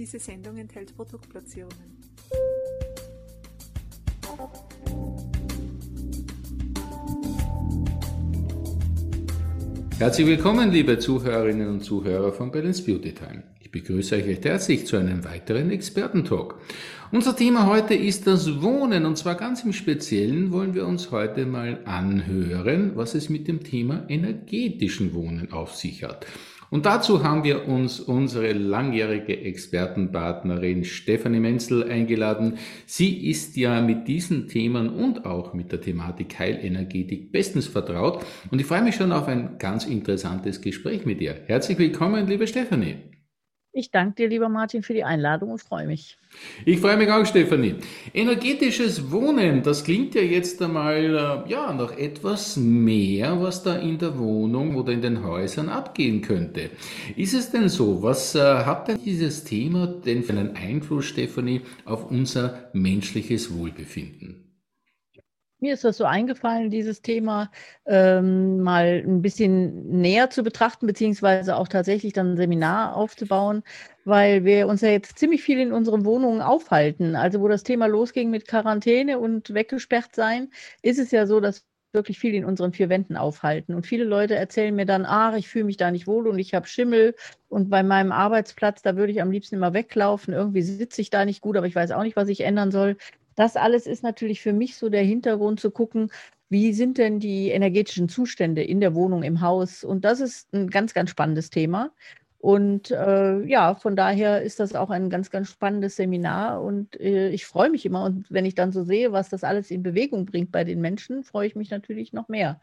Diese Sendung enthält Produktplatzierungen. Herzlich willkommen, liebe Zuhörerinnen und Zuhörer von Balance Beauty Time. Ich begrüße euch recht herzlich zu einem weiteren Expertentalk. Unser Thema heute ist das Wohnen und zwar ganz im Speziellen wollen wir uns heute mal anhören, was es mit dem Thema energetischen Wohnen auf sich hat. Und dazu haben wir uns unsere langjährige Expertenpartnerin Stefanie Menzel eingeladen. Sie ist ja mit diesen Themen und auch mit der Thematik Heilenergetik bestens vertraut und ich freue mich schon auf ein ganz interessantes Gespräch mit ihr. Herzlich willkommen, liebe Stefanie. Ich danke dir, lieber Martin, für die Einladung und freue mich. Ich freue mich auch, Stefanie. Energetisches Wohnen, das klingt ja jetzt einmal äh, ja, nach etwas mehr, was da in der Wohnung oder in den Häusern abgehen könnte. Ist es denn so? Was äh, hat denn dieses Thema denn für einen Einfluss, Stefanie, auf unser menschliches Wohlbefinden? Mir ist das so eingefallen, dieses Thema ähm, mal ein bisschen näher zu betrachten, beziehungsweise auch tatsächlich dann ein Seminar aufzubauen, weil wir uns ja jetzt ziemlich viel in unseren Wohnungen aufhalten. Also wo das Thema losging mit Quarantäne und weggesperrt sein, ist es ja so, dass wirklich viel in unseren vier Wänden aufhalten. Und viele Leute erzählen mir dann, ach, ich fühle mich da nicht wohl und ich habe Schimmel und bei meinem Arbeitsplatz, da würde ich am liebsten immer weglaufen. Irgendwie sitze ich da nicht gut, aber ich weiß auch nicht, was ich ändern soll. Das alles ist natürlich für mich so der Hintergrund zu gucken, wie sind denn die energetischen Zustände in der Wohnung, im Haus? Und das ist ein ganz, ganz spannendes Thema. Und äh, ja, von daher ist das auch ein ganz, ganz spannendes Seminar. Und äh, ich freue mich immer. Und wenn ich dann so sehe, was das alles in Bewegung bringt bei den Menschen, freue ich mich natürlich noch mehr.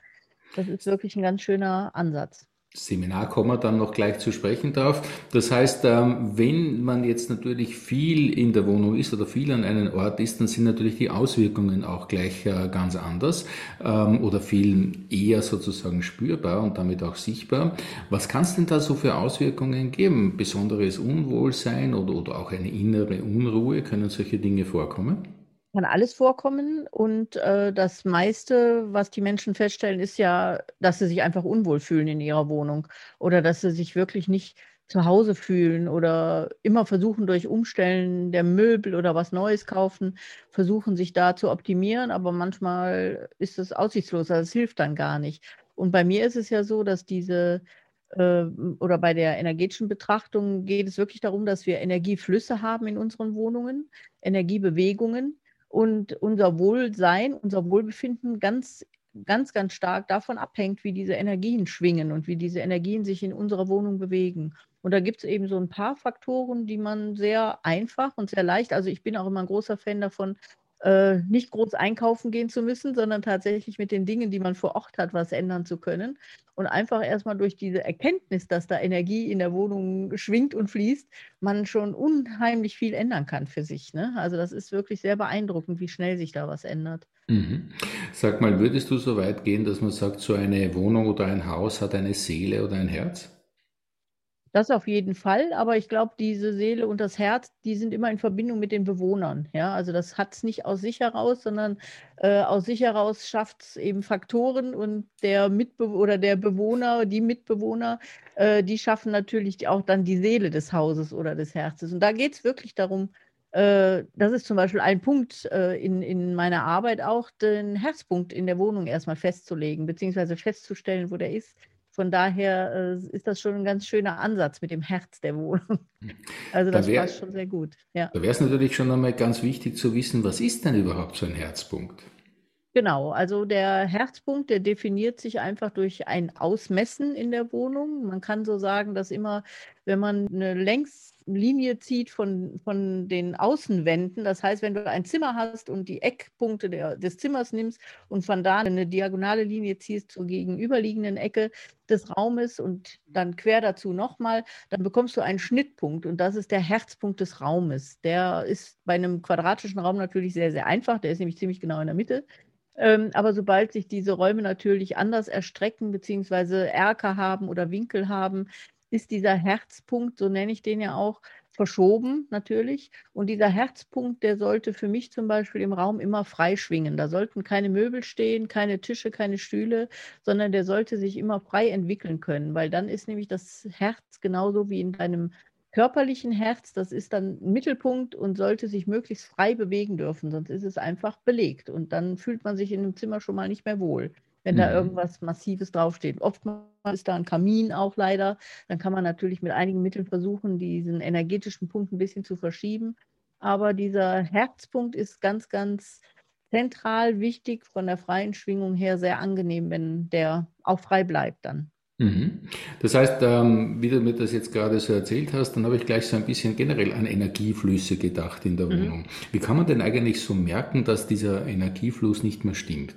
Das ist wirklich ein ganz schöner Ansatz. Seminar kommen wir dann noch gleich zu sprechen drauf. Das heißt, ähm, wenn man jetzt natürlich viel in der Wohnung ist oder viel an einem Ort ist, dann sind natürlich die Auswirkungen auch gleich äh, ganz anders ähm, oder viel eher sozusagen spürbar und damit auch sichtbar. Was kann es denn da so für Auswirkungen geben? Besonderes Unwohlsein oder, oder auch eine innere Unruhe? Können solche Dinge vorkommen? Kann alles vorkommen. Und äh, das meiste, was die Menschen feststellen, ist ja, dass sie sich einfach unwohl fühlen in ihrer Wohnung oder dass sie sich wirklich nicht zu Hause fühlen oder immer versuchen durch Umstellen der Möbel oder was Neues kaufen, versuchen sich da zu optimieren, aber manchmal ist es aussichtslos, also es hilft dann gar nicht. Und bei mir ist es ja so, dass diese äh, oder bei der energetischen Betrachtung geht es wirklich darum, dass wir Energieflüsse haben in unseren Wohnungen, Energiebewegungen und unser Wohlsein, unser Wohlbefinden ganz, ganz, ganz stark davon abhängt, wie diese Energien schwingen und wie diese Energien sich in unserer Wohnung bewegen. Und da gibt es eben so ein paar Faktoren, die man sehr einfach und sehr leicht, also ich bin auch immer ein großer Fan davon, äh, nicht groß einkaufen gehen zu müssen, sondern tatsächlich mit den Dingen, die man vor Ort hat, was ändern zu können. Und einfach erstmal durch diese Erkenntnis, dass da Energie in der Wohnung schwingt und fließt, man schon unheimlich viel ändern kann für sich. Ne? Also das ist wirklich sehr beeindruckend, wie schnell sich da was ändert. Mhm. Sag mal, würdest du so weit gehen, dass man sagt, so eine Wohnung oder ein Haus hat eine Seele oder ein Herz? Das auf jeden Fall, aber ich glaube, diese Seele und das Herz, die sind immer in Verbindung mit den Bewohnern. Ja, also das hat es nicht aus sich heraus, sondern äh, aus sich heraus schafft es eben Faktoren und der Mitbe oder der Bewohner, die Mitbewohner, äh, die schaffen natürlich auch dann die Seele des Hauses oder des Herzens. Und da geht es wirklich darum, äh, das ist zum Beispiel ein Punkt äh, in, in meiner Arbeit auch, den Herzpunkt in der Wohnung erstmal festzulegen, beziehungsweise festzustellen, wo der ist von daher äh, ist das schon ein ganz schöner Ansatz mit dem Herz der Wohnung. Also das wär, passt schon sehr gut. Ja. Da wäre es natürlich schon einmal ganz wichtig zu wissen, was ist denn überhaupt so ein Herzpunkt? Genau, also der Herzpunkt, der definiert sich einfach durch ein Ausmessen in der Wohnung. Man kann so sagen, dass immer, wenn man eine Längslinie zieht von, von den Außenwänden, das heißt, wenn du ein Zimmer hast und die Eckpunkte der, des Zimmers nimmst und von da eine diagonale Linie ziehst zur gegenüberliegenden Ecke des Raumes und dann quer dazu nochmal, dann bekommst du einen Schnittpunkt und das ist der Herzpunkt des Raumes. Der ist bei einem quadratischen Raum natürlich sehr, sehr einfach, der ist nämlich ziemlich genau in der Mitte. Ähm, aber sobald sich diese Räume natürlich anders erstrecken, beziehungsweise Erker haben oder Winkel haben, ist dieser Herzpunkt, so nenne ich den ja auch, verschoben natürlich. Und dieser Herzpunkt, der sollte für mich zum Beispiel im Raum immer frei schwingen. Da sollten keine Möbel stehen, keine Tische, keine Stühle, sondern der sollte sich immer frei entwickeln können, weil dann ist nämlich das Herz genauso wie in deinem körperlichen Herz, das ist dann Mittelpunkt und sollte sich möglichst frei bewegen dürfen, sonst ist es einfach belegt und dann fühlt man sich in dem Zimmer schon mal nicht mehr wohl, wenn mhm. da irgendwas Massives draufsteht. Oftmals ist da ein Kamin auch leider, dann kann man natürlich mit einigen Mitteln versuchen, diesen energetischen Punkt ein bisschen zu verschieben, aber dieser Herzpunkt ist ganz, ganz zentral wichtig von der freien Schwingung her sehr angenehm, wenn der auch frei bleibt dann. Mhm. Das heißt, ähm, wie du mir das jetzt gerade so erzählt hast, dann habe ich gleich so ein bisschen generell an Energieflüsse gedacht in der mhm. Wohnung. Wie kann man denn eigentlich so merken, dass dieser Energiefluss nicht mehr stimmt?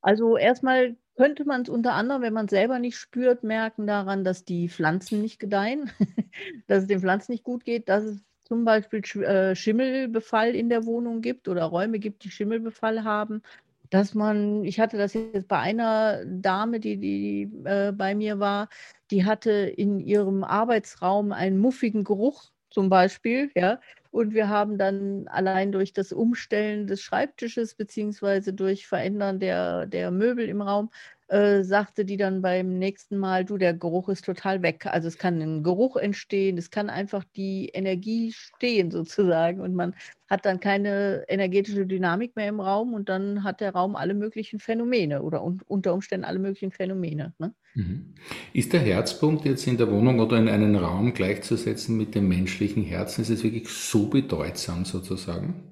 Also erstmal könnte man es unter anderem, wenn man es selber nicht spürt, merken daran, dass die Pflanzen nicht gedeihen, dass es den Pflanzen nicht gut geht, dass es zum Beispiel äh, Schimmelbefall in der Wohnung gibt oder Räume gibt, die Schimmelbefall haben dass man, ich hatte das jetzt bei einer Dame, die, die äh, bei mir war, die hatte in ihrem Arbeitsraum einen muffigen Geruch zum Beispiel, ja. Und wir haben dann allein durch das Umstellen des Schreibtisches beziehungsweise durch Verändern der, der Möbel im Raum äh, sagte die dann beim nächsten Mal, du, der Geruch ist total weg. Also es kann ein Geruch entstehen, es kann einfach die Energie stehen sozusagen und man hat dann keine energetische Dynamik mehr im Raum und dann hat der Raum alle möglichen Phänomene oder un unter Umständen alle möglichen Phänomene. Ne? Mhm. Ist der Herzpunkt jetzt in der Wohnung oder in einem Raum gleichzusetzen mit dem menschlichen Herzen? Ist es wirklich so bedeutsam sozusagen?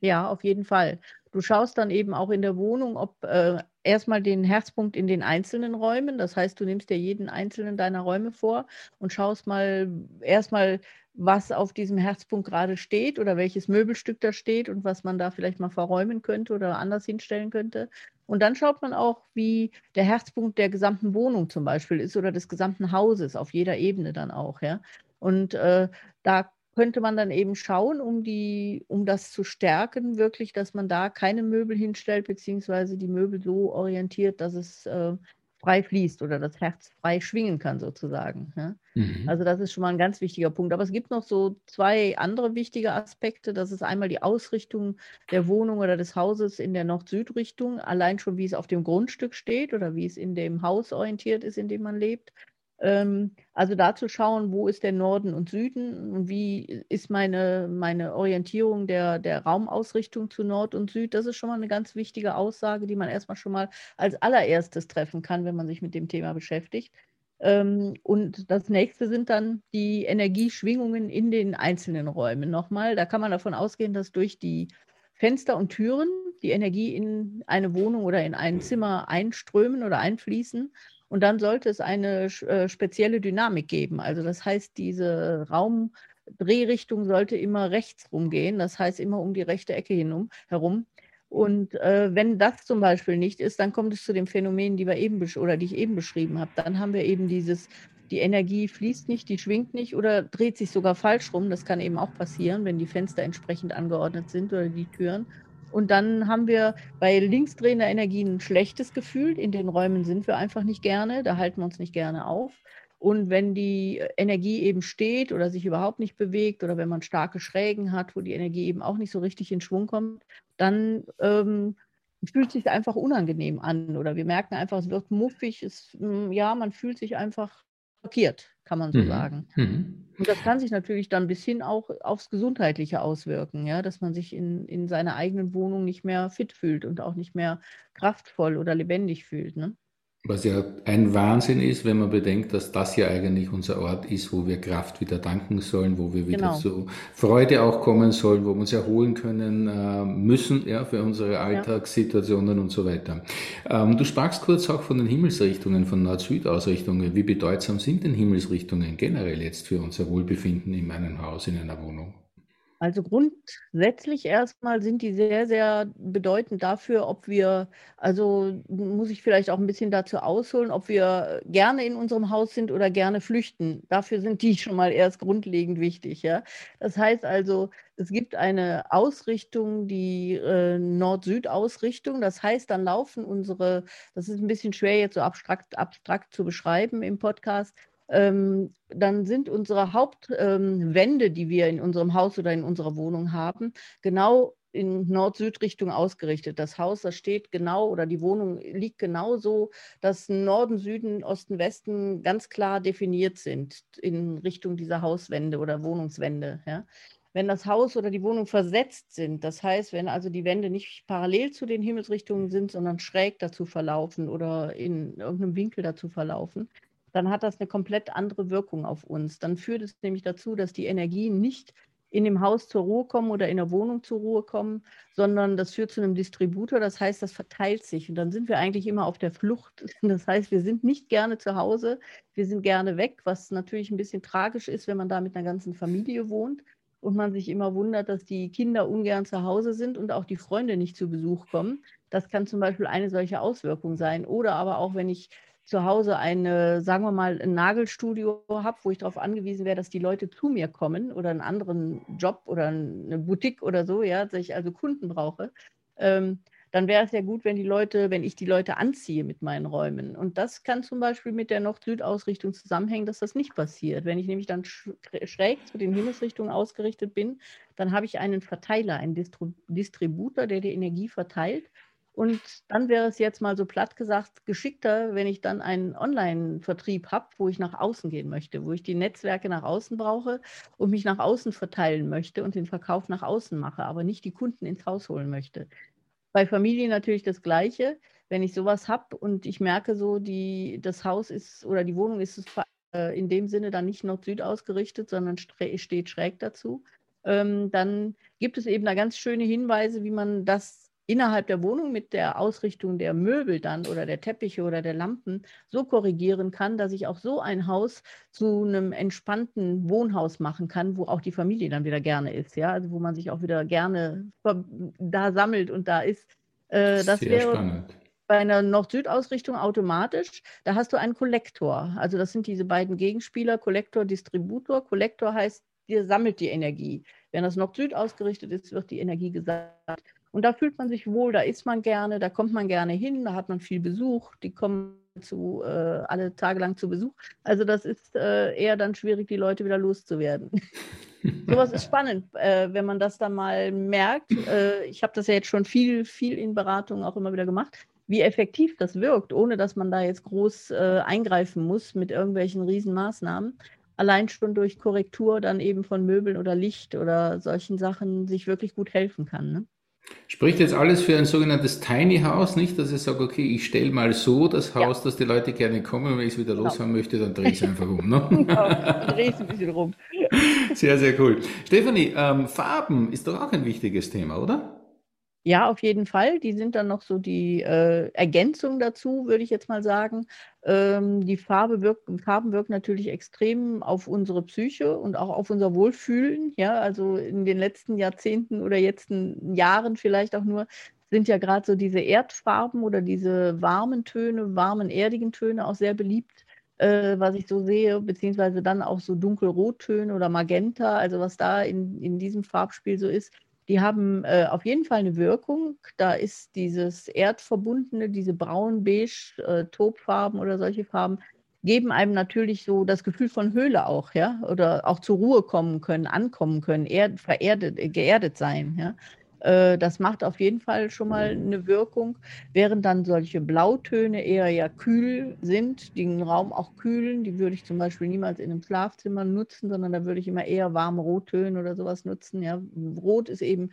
Ja, auf jeden Fall. Du schaust dann eben auch in der Wohnung, ob äh, erstmal den Herzpunkt in den einzelnen Räumen, das heißt, du nimmst dir jeden einzelnen deiner Räume vor und schaust mal erstmal, was auf diesem Herzpunkt gerade steht oder welches Möbelstück da steht und was man da vielleicht mal verräumen könnte oder anders hinstellen könnte. Und dann schaut man auch, wie der Herzpunkt der gesamten Wohnung zum Beispiel ist oder des gesamten Hauses auf jeder Ebene dann auch. Ja? Und äh, da könnte man dann eben schauen, um, die, um das zu stärken, wirklich, dass man da keine Möbel hinstellt, beziehungsweise die Möbel so orientiert, dass es äh, frei fließt oder das Herz frei schwingen kann, sozusagen. Ja? Mhm. Also das ist schon mal ein ganz wichtiger Punkt. Aber es gibt noch so zwei andere wichtige Aspekte. Das ist einmal die Ausrichtung der Wohnung oder des Hauses in der Nord-Süd-Richtung, allein schon wie es auf dem Grundstück steht oder wie es in dem Haus orientiert ist, in dem man lebt. Ähm, also da zu schauen, wo ist der Norden und Süden und wie ist meine, meine Orientierung der, der Raumausrichtung zu Nord und Süd, das ist schon mal eine ganz wichtige Aussage, die man erstmal schon mal als allererstes treffen kann, wenn man sich mit dem Thema beschäftigt. Ähm, und das nächste sind dann die Energieschwingungen in den einzelnen Räumen. Nochmal, da kann man davon ausgehen, dass durch die Fenster und Türen die Energie in eine Wohnung oder in ein Zimmer einströmen oder einfließen und dann sollte es eine äh, spezielle Dynamik geben. Also das heißt, diese Raumdrehrichtung sollte immer rechts rumgehen, das heißt immer um die rechte Ecke hinum, herum. Und äh, wenn das zum Beispiel nicht ist, dann kommt es zu den Phänomenen, die wir eben oder die ich eben beschrieben habe. Dann haben wir eben dieses, die Energie fließt nicht, die schwingt nicht oder dreht sich sogar falsch rum. Das kann eben auch passieren, wenn die Fenster entsprechend angeordnet sind oder die Türen. Und dann haben wir bei linksdrehender Energie ein schlechtes Gefühl. In den Räumen sind wir einfach nicht gerne, da halten wir uns nicht gerne auf. Und wenn die Energie eben steht oder sich überhaupt nicht bewegt oder wenn man starke Schrägen hat, wo die Energie eben auch nicht so richtig in Schwung kommt, dann ähm, fühlt sich einfach unangenehm an oder wir merken einfach, es wird muffig, es, hm, ja, man fühlt sich einfach blockiert, kann man so mhm. sagen. Mhm. Und das kann sich natürlich dann bis hin auch aufs Gesundheitliche auswirken, ja, dass man sich in, in seiner eigenen Wohnung nicht mehr fit fühlt und auch nicht mehr kraftvoll oder lebendig fühlt. Ne? Was ja ein Wahnsinn ist, wenn man bedenkt, dass das ja eigentlich unser Ort ist, wo wir Kraft wieder danken sollen, wo wir wieder genau. zu Freude auch kommen sollen, wo wir uns erholen können äh, müssen, ja, für unsere Alltagssituationen ja. und so weiter. Ähm, du sprachst kurz auch von den Himmelsrichtungen, von Nord-Süd-Ausrichtungen. Wie bedeutsam sind denn Himmelsrichtungen generell jetzt für unser Wohlbefinden in einem Haus, in einer Wohnung? Also grundsätzlich erstmal sind die sehr, sehr bedeutend dafür, ob wir, also muss ich vielleicht auch ein bisschen dazu ausholen, ob wir gerne in unserem Haus sind oder gerne flüchten. Dafür sind die schon mal erst grundlegend wichtig. Ja? Das heißt also, es gibt eine Ausrichtung, die äh, Nord-Süd-Ausrichtung. Das heißt, dann laufen unsere, das ist ein bisschen schwer jetzt so abstrakt, abstrakt zu beschreiben im Podcast, ähm, dann sind unsere Hauptwände, ähm, die wir in unserem Haus oder in unserer Wohnung haben, genau in Nord-Süd-Richtung ausgerichtet. Das Haus, das steht genau oder die Wohnung liegt genau so, dass Norden, Süden, Osten, Westen ganz klar definiert sind in Richtung dieser Hauswände oder Wohnungswände. Ja. Wenn das Haus oder die Wohnung versetzt sind, das heißt, wenn also die Wände nicht parallel zu den Himmelsrichtungen sind, sondern schräg dazu verlaufen oder in irgendeinem Winkel dazu verlaufen, dann hat das eine komplett andere Wirkung auf uns. Dann führt es nämlich dazu, dass die Energien nicht in dem Haus zur Ruhe kommen oder in der Wohnung zur Ruhe kommen, sondern das führt zu einem Distributor. Das heißt, das verteilt sich. Und dann sind wir eigentlich immer auf der Flucht. Das heißt, wir sind nicht gerne zu Hause, wir sind gerne weg, was natürlich ein bisschen tragisch ist, wenn man da mit einer ganzen Familie wohnt und man sich immer wundert, dass die Kinder ungern zu Hause sind und auch die Freunde nicht zu Besuch kommen. Das kann zum Beispiel eine solche Auswirkung sein. Oder aber auch, wenn ich zu Hause eine, sagen wir mal, ein Nagelstudio habe, wo ich darauf angewiesen wäre, dass die Leute zu mir kommen oder einen anderen Job oder eine Boutique oder so, ja, dass ich also Kunden brauche, ähm, dann wäre es ja gut, wenn die Leute, wenn ich die Leute anziehe mit meinen Räumen. Und das kann zum Beispiel mit der Nord-Süd-Ausrichtung zusammenhängen, dass das nicht passiert. Wenn ich nämlich dann schräg zu den Himmelsrichtungen ausgerichtet bin, dann habe ich einen Verteiler, einen Distributor, der die Energie verteilt und dann wäre es jetzt mal so platt gesagt geschickter, wenn ich dann einen Online-Vertrieb habe, wo ich nach außen gehen möchte, wo ich die Netzwerke nach außen brauche und mich nach außen verteilen möchte und den Verkauf nach außen mache, aber nicht die Kunden ins Haus holen möchte. Bei Familien natürlich das Gleiche. Wenn ich sowas habe und ich merke so, die, das Haus ist oder die Wohnung ist äh, in dem Sinne dann nicht Nord-Süd ausgerichtet, sondern steht schräg dazu, ähm, dann gibt es eben da ganz schöne Hinweise, wie man das innerhalb der Wohnung mit der Ausrichtung der Möbel dann oder der Teppiche oder der Lampen so korrigieren kann, dass ich auch so ein Haus zu einem entspannten Wohnhaus machen kann, wo auch die Familie dann wieder gerne ist, ja, also wo man sich auch wieder gerne da sammelt und da ist. Äh, das Sehr wäre spannend. bei einer Nord-Süd-Ausrichtung automatisch. Da hast du einen Kollektor. Also das sind diese beiden Gegenspieler, Kollektor, Distributor. Kollektor heißt, ihr sammelt die Energie. Wenn das Nord-Süd ausgerichtet ist, wird die Energie gesagt. Und da fühlt man sich wohl, da ist man gerne, da kommt man gerne hin, da hat man viel Besuch, die kommen zu, äh, alle Tage lang zu Besuch. Also das ist äh, eher dann schwierig, die Leute wieder loszuwerden. Sowas ist spannend, äh, wenn man das dann mal merkt. Äh, ich habe das ja jetzt schon viel, viel in Beratungen auch immer wieder gemacht, wie effektiv das wirkt, ohne dass man da jetzt groß äh, eingreifen muss mit irgendwelchen Riesenmaßnahmen. Allein schon durch Korrektur dann eben von Möbeln oder Licht oder solchen Sachen sich wirklich gut helfen kann. Ne? Spricht jetzt alles für ein sogenanntes Tiny House, nicht, dass ich sage, okay, ich stelle mal so das Haus, ja. dass die Leute gerne kommen, wenn ich es wieder genau. loshaben möchte, dann drehe ich es einfach um. Ne? Genau, drehe es ein bisschen rum. Sehr, sehr cool. Stefanie, ähm, Farben ist doch auch ein wichtiges Thema, oder? Ja, auf jeden Fall. Die sind dann noch so die äh, Ergänzung dazu, würde ich jetzt mal sagen. Ähm, die Farbe wirkt, Farben wirken natürlich extrem auf unsere Psyche und auch auf unser Wohlfühlen. Ja, also in den letzten Jahrzehnten oder jetzt Jahren vielleicht auch nur sind ja gerade so diese Erdfarben oder diese warmen Töne, warmen, erdigen Töne auch sehr beliebt, äh, was ich so sehe, beziehungsweise dann auch so dunkelrottöne oder Magenta, also was da in, in diesem Farbspiel so ist die haben äh, auf jeden Fall eine Wirkung. Da ist dieses Erdverbundene, diese braun-beige äh, Tobfarben oder solche Farben, geben einem natürlich so das Gefühl von Höhle auch, ja, oder auch zur Ruhe kommen können, ankommen können, erd, vererdet, geerdet sein, ja. Äh, das macht auf jeden Fall schon mal eine Wirkung, während dann solche Blautöne eher ja kühl sind, die den Raum auch kühlen. Die würde ich zum Beispiel niemals in einem Schlafzimmer nutzen, sondern da würde ich immer eher warme Rottöne oder sowas nutzen. Ja. Rot ist eben,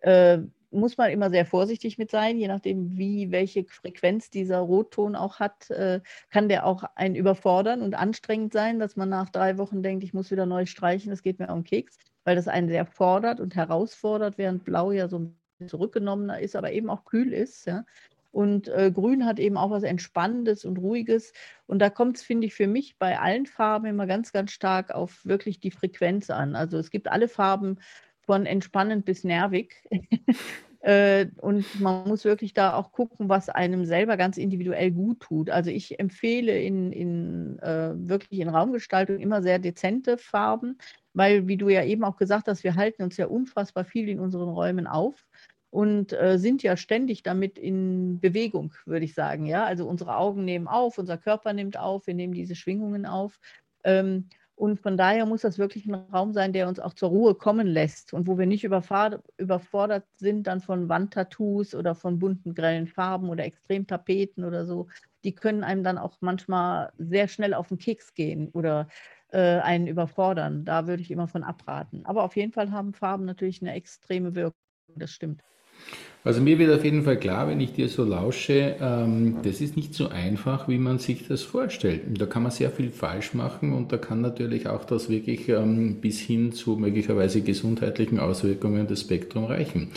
äh, muss man immer sehr vorsichtig mit sein, je nachdem, wie welche Frequenz dieser Rotton auch hat, äh, kann der auch einen überfordern und anstrengend sein, dass man nach drei Wochen denkt, ich muss wieder neu streichen, das geht mir um den Keks weil das einen sehr fordert und herausfordert, während Blau ja so ein bisschen zurückgenommener ist, aber eben auch kühl ist. Ja. Und äh, Grün hat eben auch was Entspannendes und Ruhiges. Und da kommt es, finde ich, für mich bei allen Farben immer ganz, ganz stark auf wirklich die Frequenz an. Also es gibt alle Farben von entspannend bis nervig. Äh, und man muss wirklich da auch gucken, was einem selber ganz individuell gut tut. Also ich empfehle in, in äh, wirklich in Raumgestaltung immer sehr dezente Farben, weil, wie du ja eben auch gesagt hast, wir halten uns ja unfassbar viel in unseren Räumen auf und äh, sind ja ständig damit in Bewegung, würde ich sagen. Ja, also unsere Augen nehmen auf, unser Körper nimmt auf, wir nehmen diese Schwingungen auf. Ähm, Und von daher muss das wirklich ein Raum sein, der uns auch zur Ruhe kommen lässt und wo wir nicht überfordert sind dann von Wandtattoos oder von bunten, grellen Farben oder Extremtapeten oder so. Die können einem dann auch manchmal sehr schnell auf den Keks gehen oder äh, einen überfordern. Da würde ich immer von abraten. Aber auf jeden Fall haben Farben natürlich eine extreme Wirkung. Das stimmt. Also mir wird auf jeden Fall klar, wenn ich dir so lausche, ähm, das ist nicht so einfach, wie man sich das vorstellt. Da kann man sehr viel falsch machen und da kann natürlich auch das wirklich ähm, bis hin zu möglicherweise gesundheitlichen Auswirkungen des Spektrum reichen.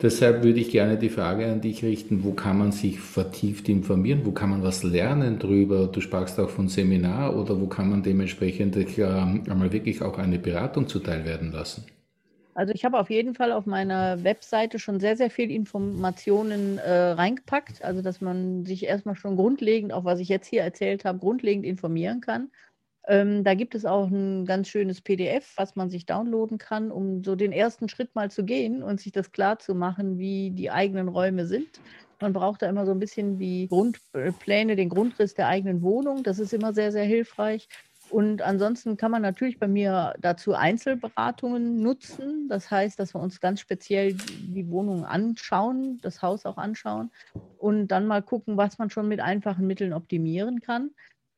Deshalb würde ich gerne die Frage an dich richten, wo kann man sich vertieft informieren, wo kann man was lernen drüber? Du sprachst auch von Seminar oder wo kann man dementsprechend äh, einmal wirklich auch eine Beratung zuteil werden lassen? Also ich habe auf jeden Fall auf meiner Webseite schon sehr, sehr viel Informationen äh, reingepackt. Also dass man sich erstmal schon grundlegend, auch was ich jetzt hier erzählt habe, grundlegend informieren kann. Ähm, da gibt es auch ein ganz schönes PDF, was man sich downloaden kann, um so den ersten Schritt mal zu gehen und sich das klar zu machen, wie die eigenen Räume sind. Man braucht da immer so ein bisschen die Grundpläne, den Grundriss der eigenen Wohnung. Das ist immer sehr, sehr hilfreich. Und ansonsten kann man natürlich bei mir dazu Einzelberatungen nutzen. Das heißt, dass wir uns ganz speziell die Wohnung anschauen, das Haus auch anschauen und dann mal gucken, was man schon mit einfachen Mitteln optimieren kann.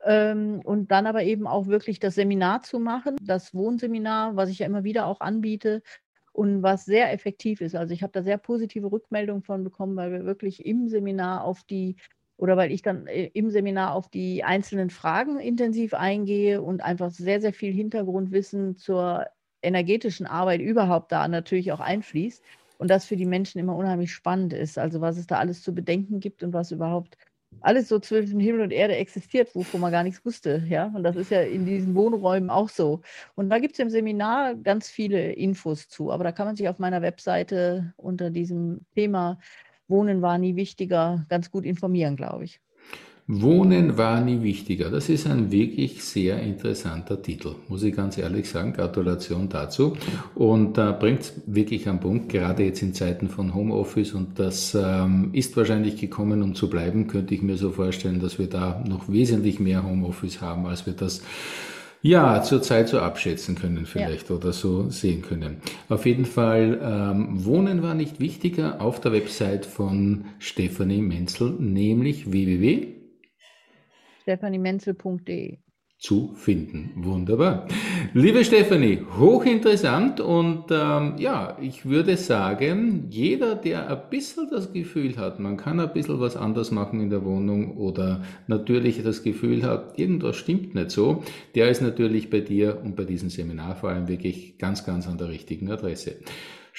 Ähm, und dann aber eben auch wirklich das Seminar zu machen, das Wohnseminar, was ich ja immer wieder auch anbiete und was sehr effektiv ist. Also ich habe da sehr positive Rückmeldungen von bekommen, weil wir wirklich im Seminar auf die oder weil ich dann äh, im Seminar auf die einzelnen Fragen intensiv eingehe und einfach sehr, sehr viel Hintergrundwissen zur energetischen Arbeit überhaupt da natürlich auch einfließt und das für die Menschen immer unheimlich spannend ist. Also was es da alles zu bedenken gibt und was überhaupt alles so zwischen Himmel und Erde existiert, wovon man gar nichts wusste. Ja? Und das ist ja in diesen Wohnräumen auch so. Und da gibt es im Seminar ganz viele Infos zu. Aber da kann man sich auf meiner Webseite unter diesem Thema Wohnen war nie wichtiger, ganz gut informieren, glaube ich. Wohnen war nie wichtiger. Das ist ein wirklich sehr interessanter Titel, muss ich ganz ehrlich sagen. Gratulation dazu. Und äh, bringt es wirklich am Punkt, gerade jetzt in Zeiten von Homeoffice. Und das ähm, ist wahrscheinlich gekommen, um zu bleiben, könnte ich mir so vorstellen, dass wir da noch wesentlich mehr Homeoffice haben, als wir das ja, zurzeit so abschätzen können vielleicht ja. oder so sehen können. Auf jeden Fall, ähm, Wohnen war nicht wichtiger auf der Website von Stefanie Menzel, nämlich www. stephaniemenzel.de zu finden. Wunderbar. Liebe Stefanie, hochinteressant und ähm, ja, ich würde sagen, jeder, der ein bisschen das Gefühl hat, man kann ein bisschen was anders machen in der Wohnung oder natürlich das Gefühl hat, irgendwas stimmt nicht so, der ist natürlich bei dir und bei diesem Seminar vor allem wirklich ganz, ganz an der richtigen Adresse.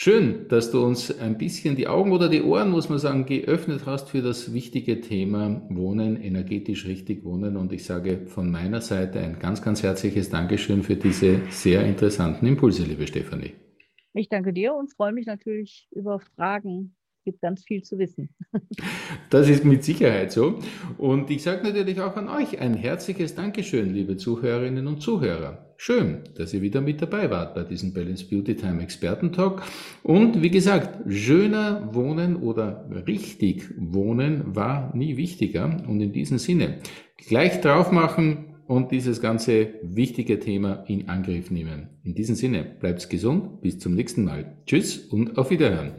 Schön, dass du uns ein bisschen die Augen oder die Ohren, muss man sagen, geöffnet hast für das wichtige Thema Wohnen, energetisch richtig wohnen. Und ich sage von meiner Seite ein ganz, ganz herzliches Dankeschön für diese sehr interessanten Impulse, liebe Stefanie. Ich danke dir und freue mich natürlich über Fragen gibt ganz viel zu wissen. Das ist mit Sicherheit so. Und ich sage natürlich auch an euch ein herzliches Dankeschön, liebe Zuhörerinnen und Zuhörer. Schön, dass ihr wieder mit dabei wart bei diesem Balance Beauty Time Expertentalk. Und wie gesagt, schöner Wohnen oder richtig Wohnen war nie wichtiger. Und in diesem Sinne, gleich drauf machen und dieses ganze wichtige Thema in Angriff nehmen. In diesem Sinne, bleibt gesund, bis zum nächsten Mal. Tschüss und auf Wiederhören.